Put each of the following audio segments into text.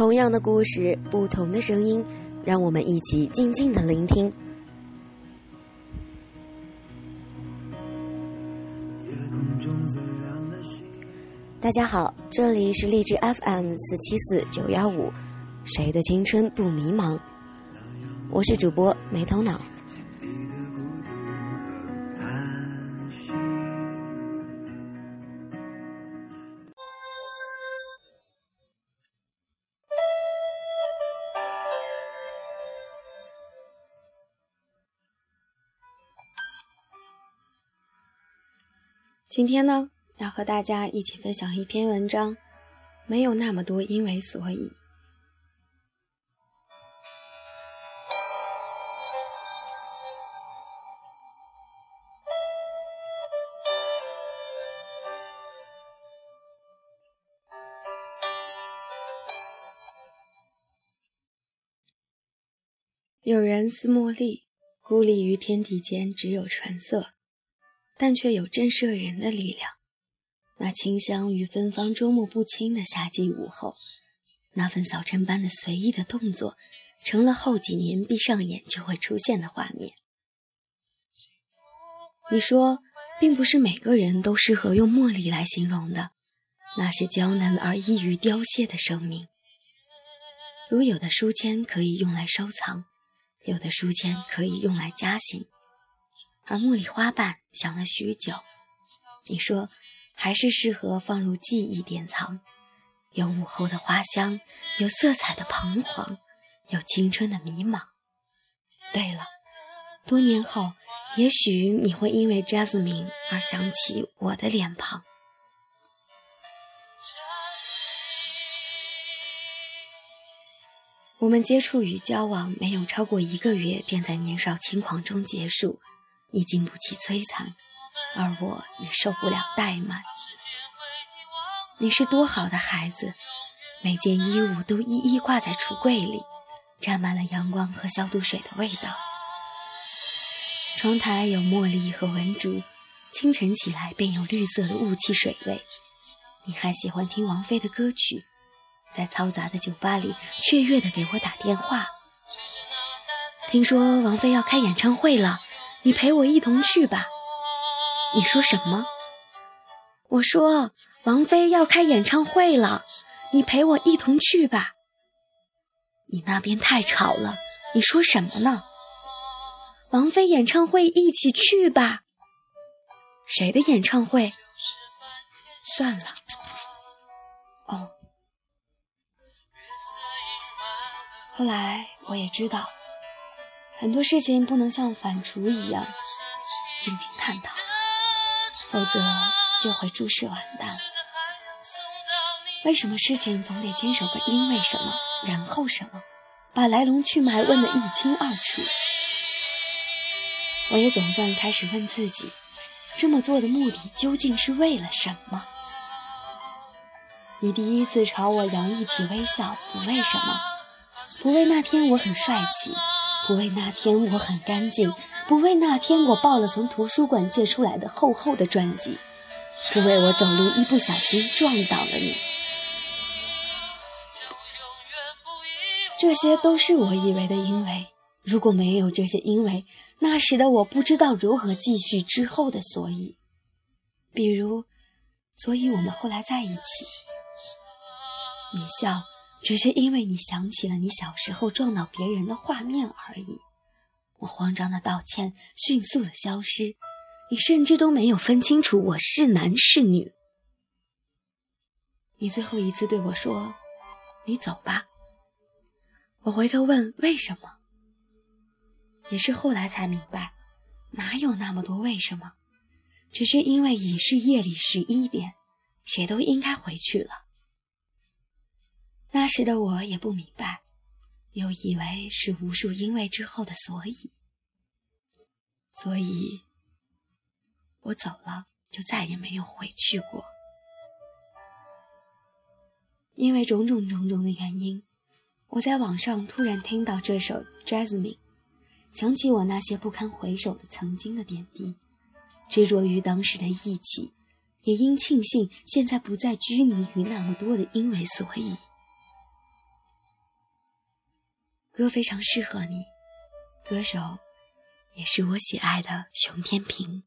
同样的故事，不同的声音，让我们一起静静的聆听。大家好，这里是励志 FM 四七四九幺五，谁的青春不迷茫？我是主播没头脑。今天呢，要和大家一起分享一篇文章，没有那么多因为所以。有人似茉莉，孤立于天地间，只有纯色。但却有震慑人的力量。那清香与芬芳捉摸不清的夏季午后，那份早晨般的随意的动作，成了后几年闭上眼就会出现的画面。你说，并不是每个人都适合用茉莉来形容的，那是娇嫩而易于凋谢的生命。如有的书签可以用来收藏，有的书签可以用来加刑。而茉莉花瓣想了许久，你说还是适合放入记忆典藏，有午后的花香，有色彩的彷徨，有青春的迷茫。对了，多年后，也许你会因为 Jasmine 而想起我的脸庞。我们接触与交往没有超过一个月，便在年少轻狂中结束。你经不起摧残，而我也受不了怠慢。你是多好的孩子，每件衣物都一一挂在橱柜里，沾满了阳光和消毒水的味道。窗台有茉莉和文竹，清晨起来便有绿色的雾气水味。你还喜欢听王菲的歌曲，在嘈杂的酒吧里雀跃地给我打电话。听说王菲要开演唱会了。你陪我一同去吧。你说什么？我说王菲要开演唱会了，你陪我一同去吧。你那边太吵了，你说什么呢？王菲演唱会一起去吧。谁的演唱会？算了。哦。后来我也知道。很多事情不能像反刍一样静静探讨，否则就会诸事完蛋。为什么事情总得坚守个因为什么，然后什么，把来龙去脉问得一清二楚？我也总算开始问自己，这么做的目的究竟是为了什么？你第一次朝我洋溢起微笑，不为什么，不为那天我很帅气。不为那天我很干净，不为那天我抱了从图书馆借出来的厚厚的专辑，不为我走路一不小心撞倒了你，这些都是我以为的因为。如果没有这些因为，那时的我不知道如何继续之后的所以。比如，所以我们后来在一起。你笑。只是因为你想起了你小时候撞到别人的画面而已。我慌张的道歉，迅速的消失。你甚至都没有分清楚我是男是女。你最后一次对我说：“你走吧。”我回头问为什么，也是后来才明白，哪有那么多为什么，只是因为已是夜里十一点，谁都应该回去了。那时的我也不明白，又以为是无数因为之后的所以，所以，我走了，就再也没有回去过。因为种种种种的原因，我在网上突然听到这首《Jasmine》，想起我那些不堪回首的曾经的点滴，执着于当时的义气，也因庆幸现在不再拘泥于那么多的因为所以。歌非常适合你，歌手也是我喜爱的熊天平。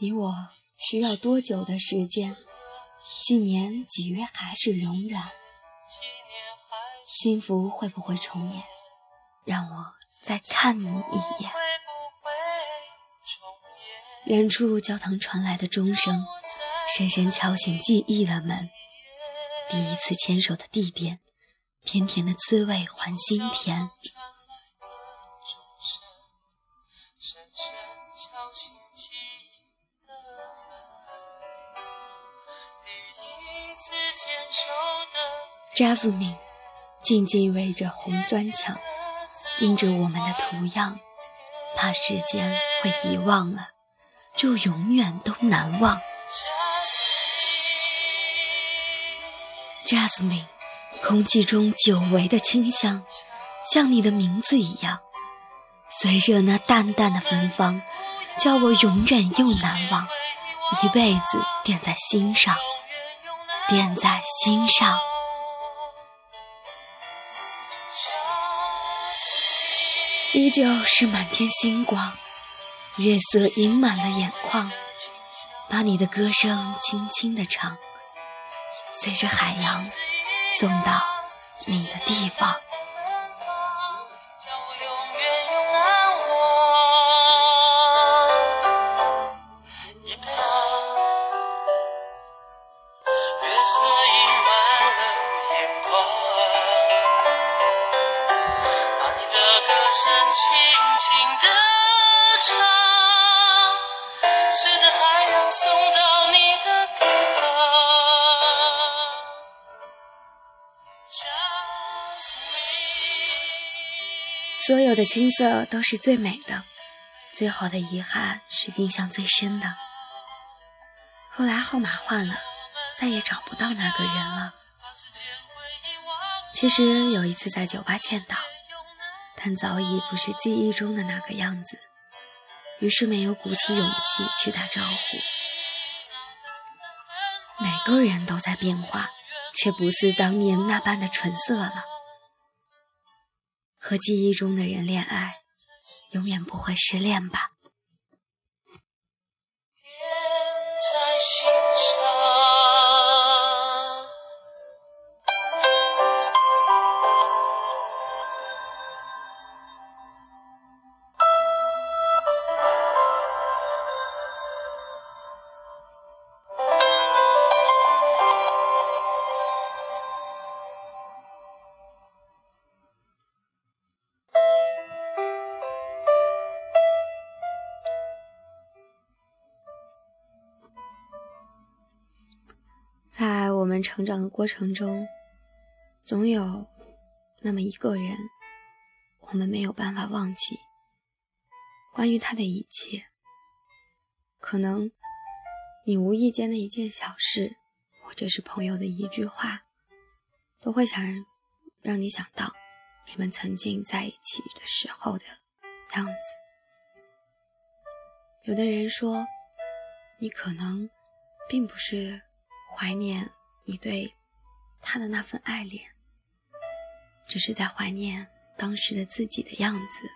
你我需要多久的时间？几年几月还是永远？幸福会不会重演？让我再看你一眼。远处教堂传来的钟声，深深敲醒记忆的门。第一次牵手的地点，甜甜的滋味还心甜。Jasmine，静静围着红砖墙，印着我们的图样，怕时间会遗忘了，就永远都难忘。Jasmine，空气中久违的清香，像你的名字一样，随着那淡淡的芬芳，叫我永远又难忘，一辈子点在心上，点在心上。依旧是满天星光，月色盈满了眼眶，把你的歌声轻轻地唱，随着海洋送到你的地方。所有的青涩都是最美的，最好的遗憾是印象最深的。后来号码换了，再也找不到那个人了。其实有一次在酒吧见到，但早已不是记忆中的那个样子，于是没有鼓起勇气去打招呼。每个人都在变化，却不似当年那般的纯色了。和记忆中的人恋爱，永远不会失恋吧。成长的过程中，总有那么一个人，我们没有办法忘记。关于他的一切，可能你无意间的一件小事，或者是朋友的一句话，都会想让你想到你们曾经在一起的时候的样子。有的人说，你可能并不是怀念。你对他的那份爱恋，只是在怀念当时的自己的样子，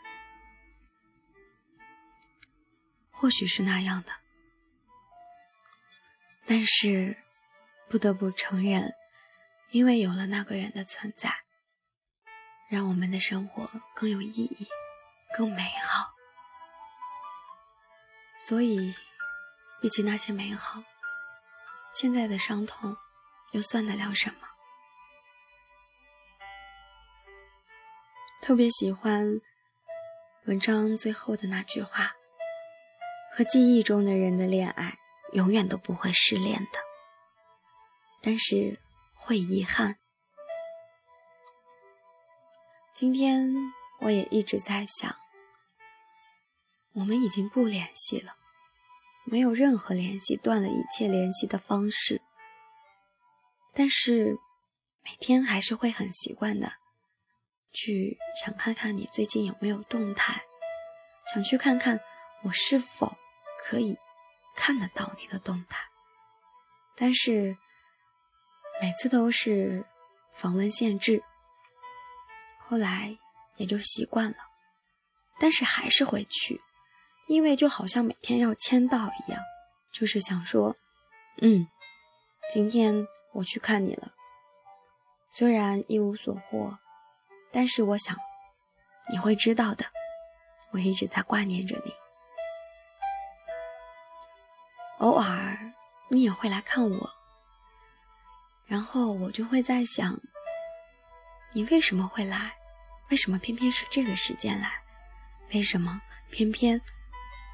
或许是那样的。但是，不得不承认，因为有了那个人的存在，让我们的生活更有意义、更美好。所以，比起那些美好，现在的伤痛。又算得了什么？特别喜欢文章最后的那句话：“和记忆中的人的恋爱，永远都不会失恋的，但是会遗憾。”今天我也一直在想，我们已经不联系了，没有任何联系，断了一切联系的方式。但是每天还是会很习惯的去想看看你最近有没有动态，想去看看我是否可以看得到你的动态，但是每次都是访问限制。后来也就习惯了，但是还是会去，因为就好像每天要签到一样，就是想说，嗯，今天我去看你了，虽然一无所获，但是我想你会知道的，我一直在挂念着你，偶尔你也会来看我，然后我就会在想，你为什么会来？为什么偏偏是这个时间来？为什么偏偏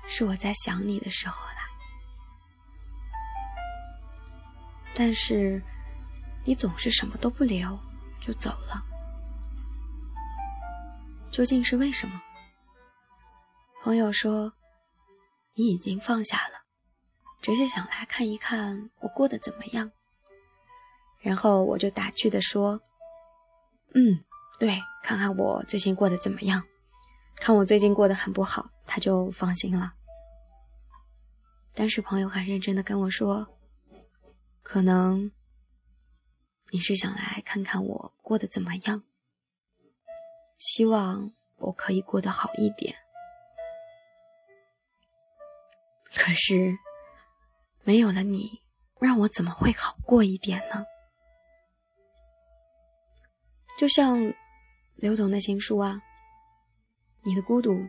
是我在想你的时候但是你总是什么都不留就走了，究竟是为什么？朋友说你已经放下了，只是想来看一看我过得怎么样。然后我就打趣的说：“嗯。”对，看看我最近过得怎么样？看我最近过得很不好，他就放心了。但是朋友很认真的跟我说，可能你是想来看看我过得怎么样，希望我可以过得好一点。可是没有了你，让我怎么会好过一点呢？就像。刘同的情书啊，你的孤独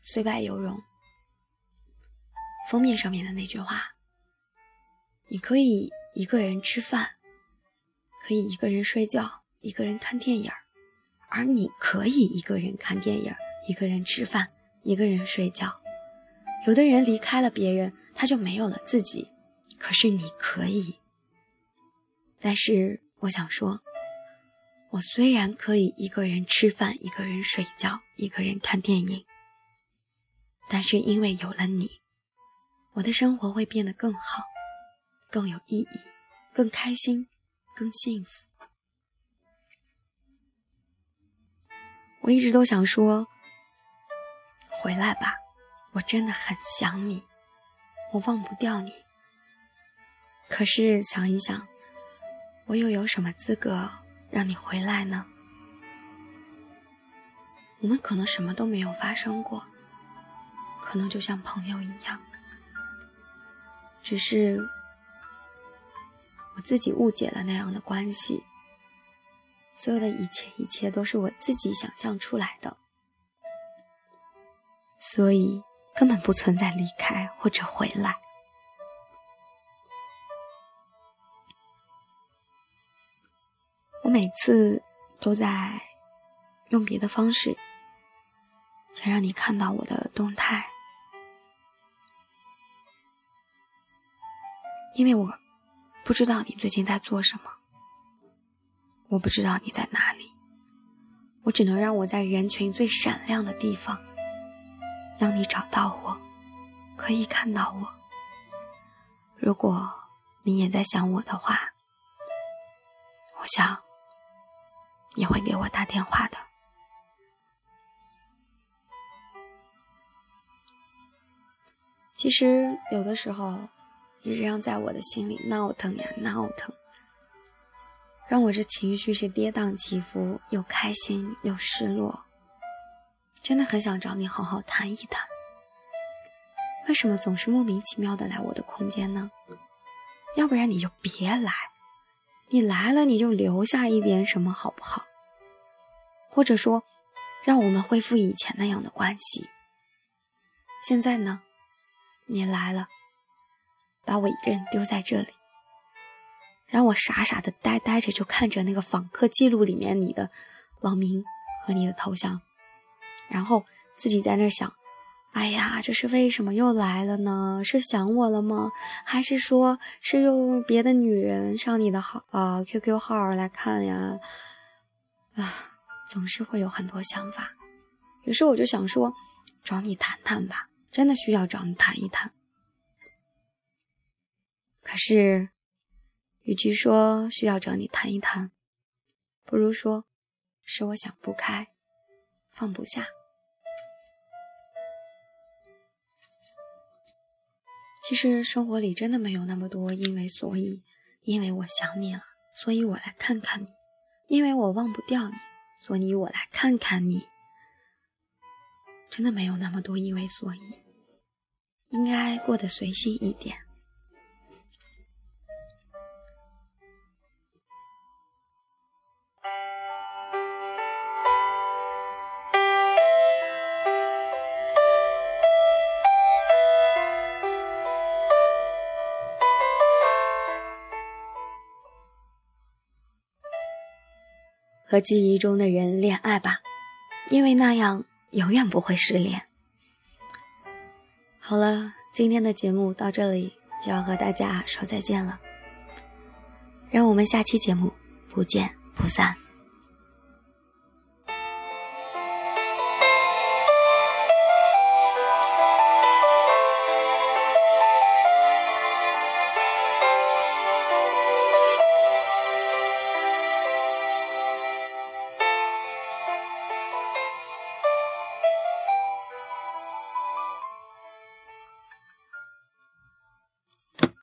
虽败犹荣。封面上面的那句话，你可以一个人吃饭，可以一个人睡觉，一个人看电影而你可以一个人看电影，一个人吃饭，一个人睡觉。有的人离开了别人，他就没有了自己，可是你可以。但是我想说。我虽然可以一个人吃饭，一个人睡觉，一个人看电影，但是因为有了你，我的生活会变得更好，更有意义，更开心，更幸福。我一直都想说，回来吧，我真的很想你，我忘不掉你。可是想一想，我又有什么资格？让你回来呢？我们可能什么都没有发生过，可能就像朋友一样，只是我自己误解了那样的关系。所有的一切，一切都是我自己想象出来的，所以根本不存在离开或者回来。我每次都在用别的方式，想让你看到我的动态，因为我不知道你最近在做什么，我不知道你在哪里，我只能让我在人群最闪亮的地方，让你找到我，可以看到我。如果你也在想我的话，我想。你会给我打电话的。其实有的时候，你这样在我的心里闹腾呀闹腾，让我这情绪是跌宕起伏，又开心又失落。真的很想找你好好谈一谈，为什么总是莫名其妙的来我的空间呢？要不然你就别来。你来了，你就留下一点什么，好不好？或者说，让我们恢复以前那样的关系。现在呢，你来了，把我一个人丢在这里，让我傻傻的呆呆着，就看着那个访客记录里面你的网名和你的头像，然后自己在那想。哎呀，这是为什么又来了呢？是想我了吗？还是说是用别的女人上你的号啊 QQ 号来看呀？啊，总是会有很多想法。于是我就想说，找你谈谈吧，真的需要找你谈一谈。可是，与其说需要找你谈一谈，不如说是我想不开，放不下。其实生活里真的没有那么多因为所以，因为我想你了，所以我来看看你；因为我忘不掉你，所以我来看看你。真的没有那么多因为所以，应该过得随性一点。和记忆中的人恋爱吧，因为那样永远不会失恋。好了，今天的节目到这里就要和大家说再见了，让我们下期节目不见不散。